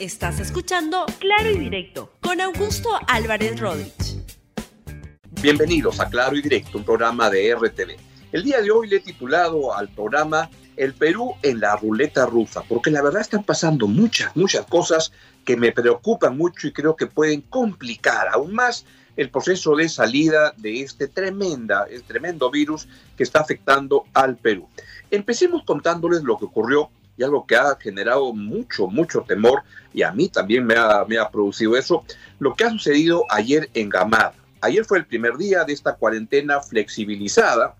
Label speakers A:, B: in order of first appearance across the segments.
A: Estás escuchando Claro y Directo con Augusto Álvarez Rodríguez.
B: Bienvenidos a Claro y Directo, un programa de RTV. El día de hoy le he titulado al programa El Perú en la ruleta rusa, porque la verdad están pasando muchas, muchas cosas que me preocupan mucho y creo que pueden complicar aún más el proceso de salida de este tremenda, el tremendo virus que está afectando al Perú. Empecemos contándoles lo que ocurrió y algo que ha generado mucho, mucho temor, y a mí también me ha, me ha producido eso, lo que ha sucedido ayer en Gamarra. Ayer fue el primer día de esta cuarentena flexibilizada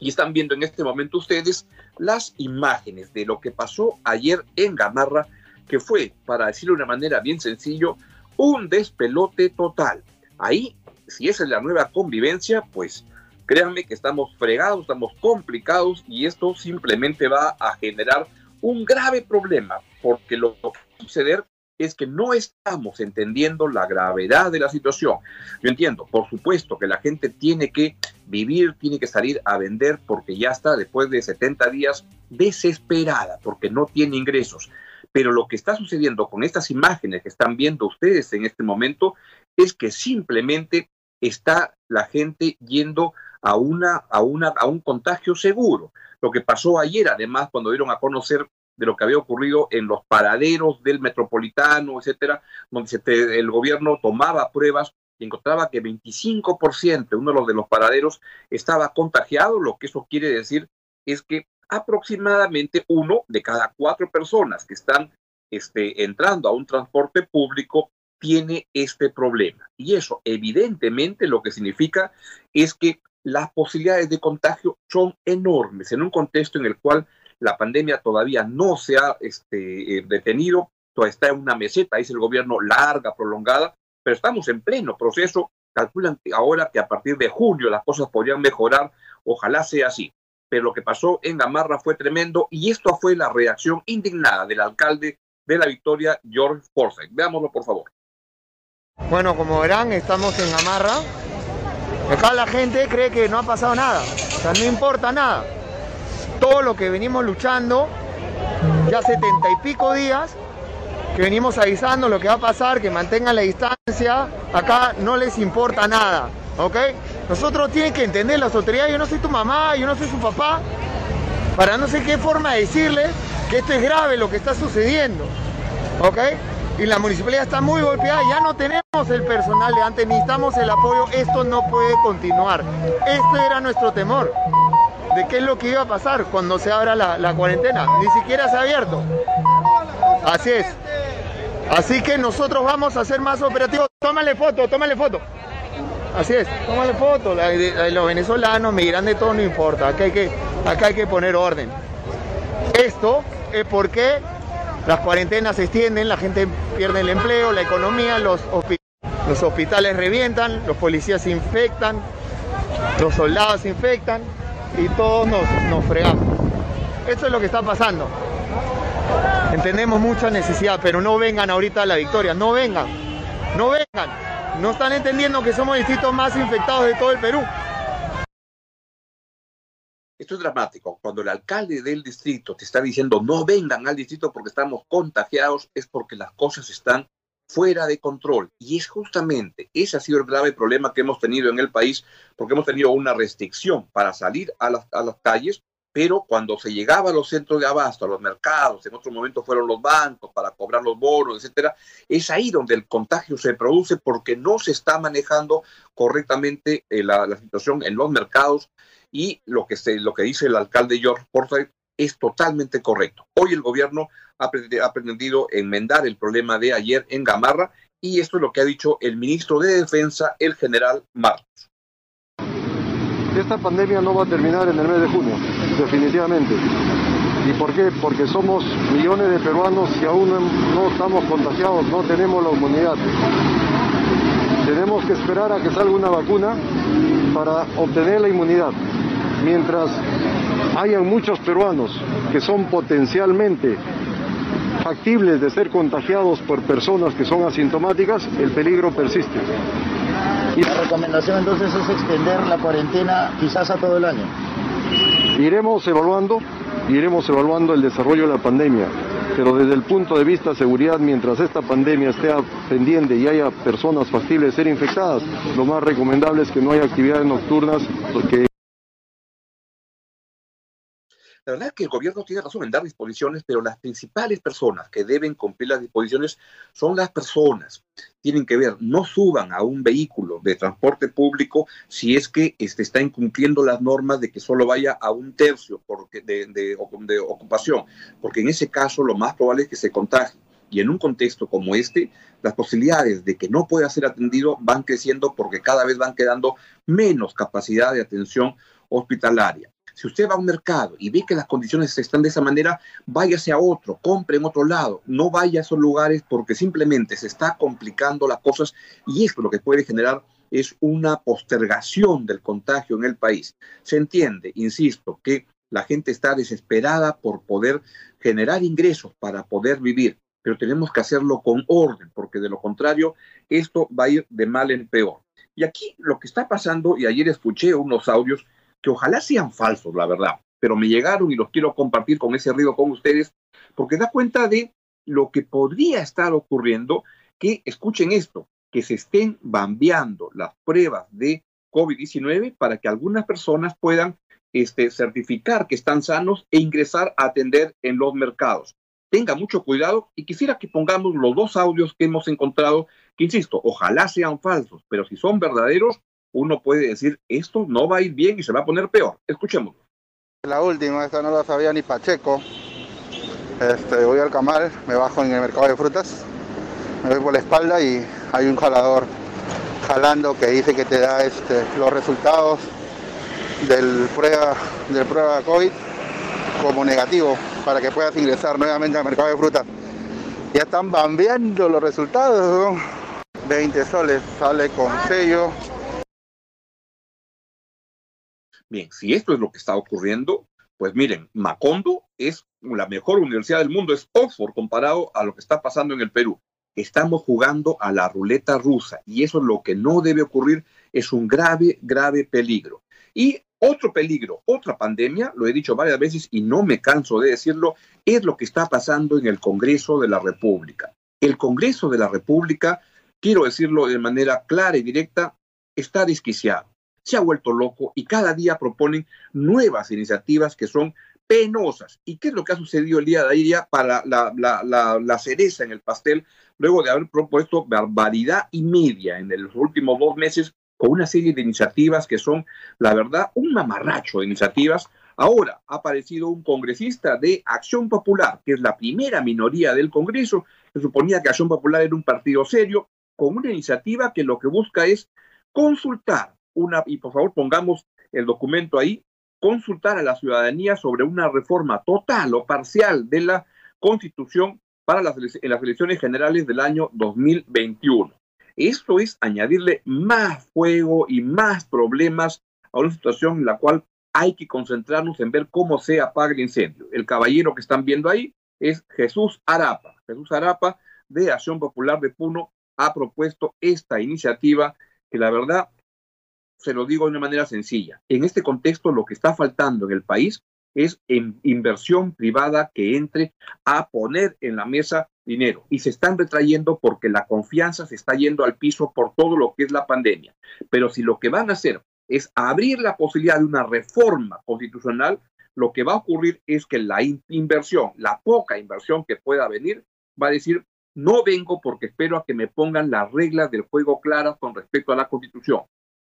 B: y están viendo en este momento ustedes las imágenes de lo que pasó ayer en Gamarra, que fue, para decirlo de una manera bien sencillo, un despelote total. Ahí, si esa es la nueva convivencia, pues créanme que estamos fregados, estamos complicados y esto simplemente va a generar un grave problema, porque lo que va a suceder es que no estamos entendiendo la gravedad de la situación. Yo entiendo, por supuesto, que la gente tiene que vivir, tiene que salir a vender porque ya está después de 70 días desesperada, porque no tiene ingresos. Pero lo que está sucediendo con estas imágenes que están viendo ustedes en este momento es que simplemente está la gente yendo a, una, a, una, a un contagio seguro. Lo que pasó ayer, además, cuando dieron a conocer de lo que había ocurrido en los paraderos del metropolitano, etcétera, donde el gobierno tomaba pruebas y encontraba que 25%, uno de los de los paraderos, estaba contagiado, lo que eso quiere decir es que aproximadamente uno de cada cuatro personas que están este, entrando a un transporte público tiene este problema. Y eso evidentemente lo que significa es que las posibilidades de contagio son enormes en un contexto en el cual la pandemia todavía no se ha este, eh, detenido, todavía está en una meseta, dice el gobierno, larga, prolongada, pero estamos en pleno proceso. Calculan ahora que a partir de junio las cosas podrían mejorar, ojalá sea así. Pero lo que pasó en Gamarra fue tremendo y esto fue la reacción indignada del alcalde de la Victoria, George Forsyth. Veámoslo, por favor.
C: Bueno, como verán, estamos en Gamarra. Acá la gente cree que no ha pasado nada, o sea, no importa nada todo lo que venimos luchando ya setenta y pico días, que venimos avisando lo que va a pasar, que mantengan la distancia, acá no les importa nada, ¿ok? Nosotros tienen que entender las autoridades, yo no soy tu mamá, yo no soy su papá, para no sé qué forma de decirles que esto es grave lo que está sucediendo, ¿ok? Y la municipalidad está muy golpeada, ya no tenemos el personal de antes, necesitamos el apoyo, esto no puede continuar. Este era nuestro temor de qué es lo que iba a pasar cuando se abra la, cuarentena. Ni siquiera se ha abierto. Así es. Así que nosotros vamos a ser más operativos. Tómale foto, tómale foto. Así es, tómale foto. los venezolanos, migran de todo, no importa. Acá hay, que, acá hay que poner orden. Esto es porque las cuarentenas se extienden, la gente pierde el empleo, la economía, los, hospitales revientan, los policías se infectan, los soldados se infectan y todos nos, nos fregamos. Esto es lo que está pasando. Entendemos mucha necesidad, pero no vengan ahorita a la victoria, no vengan, no vengan. No están entendiendo que somos distritos más infectados de todo el Perú.
B: Esto es dramático. Cuando el alcalde del distrito te está diciendo no vengan al distrito porque estamos contagiados, es porque las cosas están fuera de control. Y es justamente, ese ha sido el grave problema que hemos tenido en el país, porque hemos tenido una restricción para salir a las, a las calles, pero cuando se llegaba a los centros de abasto, a los mercados, en otro momento fueron los bancos para cobrar los bonos, etcétera, es ahí donde el contagio se produce porque no se está manejando correctamente eh, la, la, situación en los mercados y lo que, se, lo que dice el alcalde George Forsyth es totalmente correcto. Hoy el gobierno ha pretendido enmendar el problema de ayer en Gamarra y esto es lo que ha dicho el ministro de Defensa, el general Marcos.
D: Esta pandemia no va a terminar en el mes de junio, definitivamente. ¿Y por qué? Porque somos millones de peruanos que aún no estamos contagiados, no tenemos la inmunidad. Tenemos que esperar a que salga una vacuna para obtener la inmunidad. Mientras hayan muchos peruanos que son potencialmente factibles de ser contagiados por personas que son asintomáticas, el peligro persiste.
E: Y la recomendación entonces es extender la cuarentena quizás a todo el año.
D: Iremos evaluando, iremos evaluando el desarrollo de la pandemia. pero desde el punto de vista de seguridad, mientras esta pandemia esté pendiente y haya personas factibles de ser infectadas, lo más recomendable es que no haya actividades nocturnas, porque
B: La verdad es que el gobierno tiene razón en dar disposiciones, pero las principales personas que deben cumplir las disposiciones son las personas. Tienen que ver, no suban a un vehículo de transporte público si es que este, está incumpliendo las normas de que solo vaya a un tercio porque de, ocupación, porque en ese caso lo más probable es que se contagie. Y en un contexto como este, las posibilidades de que no pueda ser atendido van creciendo porque cada vez van quedando menos capacidad de atención hospitalaria. Si usted va a un mercado y ve que las condiciones están de esa manera, váyase a otro, compre en otro lado, no vaya a esos lugares porque simplemente se está complicando las cosas y esto lo que puede generar es una postergación del contagio en el país. Se entiende, insisto, que la gente está desesperada por poder generar ingresos para poder vivir, pero tenemos que hacerlo con orden, porque de lo contrario, esto va a ir de mal en peor. Y aquí lo que está pasando, y ayer escuché unos audios que ojalá sean falsos, la verdad, pero me llegaron y los quiero compartir con ese ruido con ustedes, porque da cuenta de lo que podría estar ocurriendo, que escuchen esto, que se estén bambeando las pruebas de COVID-19 para que algunas personas puedan este, certificar que están sanos e ingresar a atender en los mercados. Tenga mucho cuidado y quisiera que pongamos los dos audios que hemos encontrado, que insisto, ojalá sean falsos, pero si son verdaderos, uno puede decir, esto no va a ir bien y se va a poner peor. Escuchémoslo.
F: La última, esta no la sabía ni Pacheco. Este, voy al camal, me bajo en el mercado de frutas, me voy por la espalda y hay un jalador jalando que dice que te da este, los resultados del prueba, del prueba COVID como negativo para que puedas ingresar nuevamente al mercado de frutas. Ya están bambeando los resultados. 20 soles, sale con sello,
B: Bien, si esto es lo que está ocurriendo, pues miren, Macondo es la mejor universidad del mundo, es Oxford comparado a lo que está pasando en el Perú. Estamos jugando a la ruleta rusa y eso es lo que no debe ocurrir, es un grave, grave peligro. Y otro peligro, otra pandemia, lo he dicho varias veces y no me canso de decirlo, es lo que está pasando en el Congreso de la República. El Congreso de la República, quiero decirlo de manera clara y directa, está desquiciado se ha vuelto loco y cada día proponen nuevas iniciativas que son penosas. ¿Y qué es lo que ha sucedido el día de ayer para la, la, la, la, cereza en el pastel, luego de haber propuesto barbaridad y media en los últimos dos meses con una serie de iniciativas que son, la verdad, un mamarracho de iniciativas? Ahora ha aparecido un congresista de Acción Popular, que es la primera minoría del Congreso. Se suponía que Acción Popular era un partido serio, con una iniciativa que lo que busca es consultar una, y por favor pongamos el documento ahí, consultar a la ciudadanía sobre una reforma total o parcial de la Constitución para las, en las elecciones generales del año 2021. Esto es añadirle más fuego y más problemas a una situación en la cual hay que concentrarnos en ver cómo se apaga el incendio. El caballero que están viendo ahí es Jesús Arapa. Jesús Arapa de Acción Popular de Puno ha propuesto esta iniciativa que la verdad se lo digo de una manera sencilla. En este contexto, lo que está faltando en el país es inversión privada que entre a poner en la mesa dinero. Y se están retrayendo porque la confianza se está yendo al piso por todo lo que es la pandemia. Pero si lo que van a hacer es abrir la posibilidad de una reforma constitucional, lo que va a ocurrir es que la inversión, la poca inversión que pueda venir, va a decir, no vengo porque espero a que me pongan las reglas del juego claras con respecto a la constitución.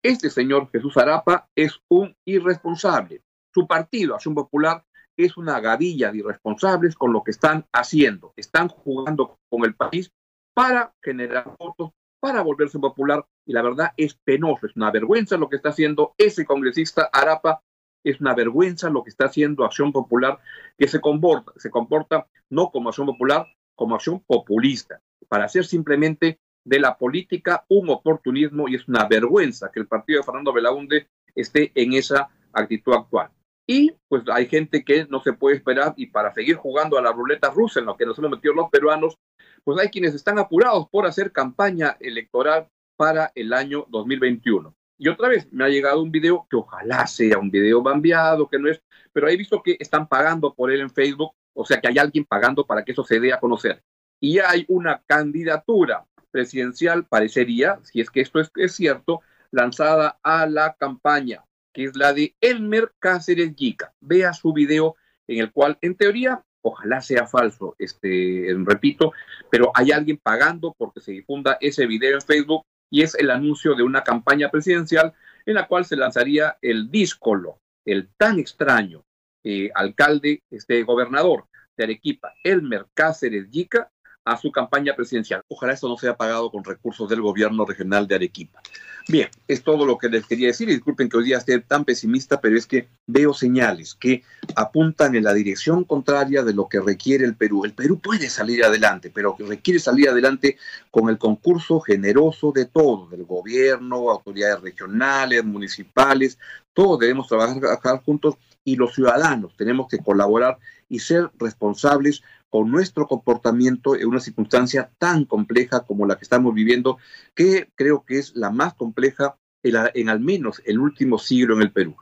B: Este señor Jesús Arapa es un irresponsable. Su partido, Acción Popular, es una gavilla de irresponsables con lo que están haciendo. Están jugando con el país para generar votos, para volverse popular. Y la verdad es penoso, es una vergüenza lo que está haciendo ese congresista Arapa. Es una vergüenza lo que está haciendo Acción Popular, que se comporta, se comporta no como Acción Popular, como Acción Populista, para hacer simplemente de la política un oportunismo y es una vergüenza que el partido de Fernando Belaunde esté en esa actitud actual. Y pues hay gente que no se puede esperar y para seguir jugando a la ruleta rusa en lo que nos hemos metido los peruanos, pues hay quienes están apurados por hacer campaña electoral para el año 2021. Y otra vez, me ha llegado un video que ojalá sea un video bambeado, que no es, pero he visto que están pagando por él en Facebook, o sea que hay alguien pagando para que eso se dé a conocer. Y hay una candidatura presidencial, parecería, si es que esto es, cierto, lanzada a la campaña, que es la de Elmer Cáceres Yica. Vea su video en el cual, en teoría, ojalá sea falso, este, repito, pero hay alguien pagando porque se difunda ese video en Facebook y es el anuncio de una campaña presidencial en la cual se lanzaría el díscolo, el tan extraño eh, alcalde, este gobernador de Arequipa, Elmer Cáceres Yica, a su campaña presidencial. Ojalá eso no sea pagado con recursos del gobierno regional de Arequipa. Bien, es todo lo que les quería decir. Disculpen que hoy día esté tan pesimista, pero es que veo señales que apuntan en la dirección contraria de lo que requiere el Perú. El Perú puede salir adelante, pero requiere salir adelante con el concurso generoso de todos, del gobierno, autoridades regionales, municipales. Todos debemos trabajar juntos y los ciudadanos tenemos que colaborar y ser responsables con nuestro comportamiento en una circunstancia tan compleja como la que estamos viviendo, que creo que es la más compleja en, al menos el último siglo en el Perú.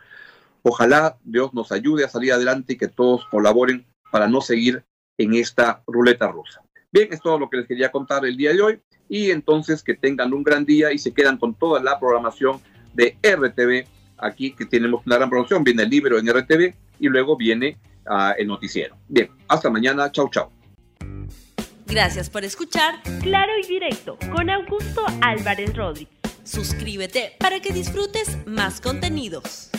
B: Ojalá Dios nos ayude a salir adelante y que todos colaboren para no seguir en esta ruleta rusa. Bien, es todo lo que les quería contar el día de hoy y entonces que tengan un gran día y se quedan con toda la programación de RTV. Aquí que tenemos una gran programación, viene el libro en RTV y luego viene el noticiero. Bien, hasta mañana. Chau, chau.
A: Gracias por escuchar Claro y Directo con Augusto Álvarez Rodríguez. Suscríbete para que disfrutes más contenidos.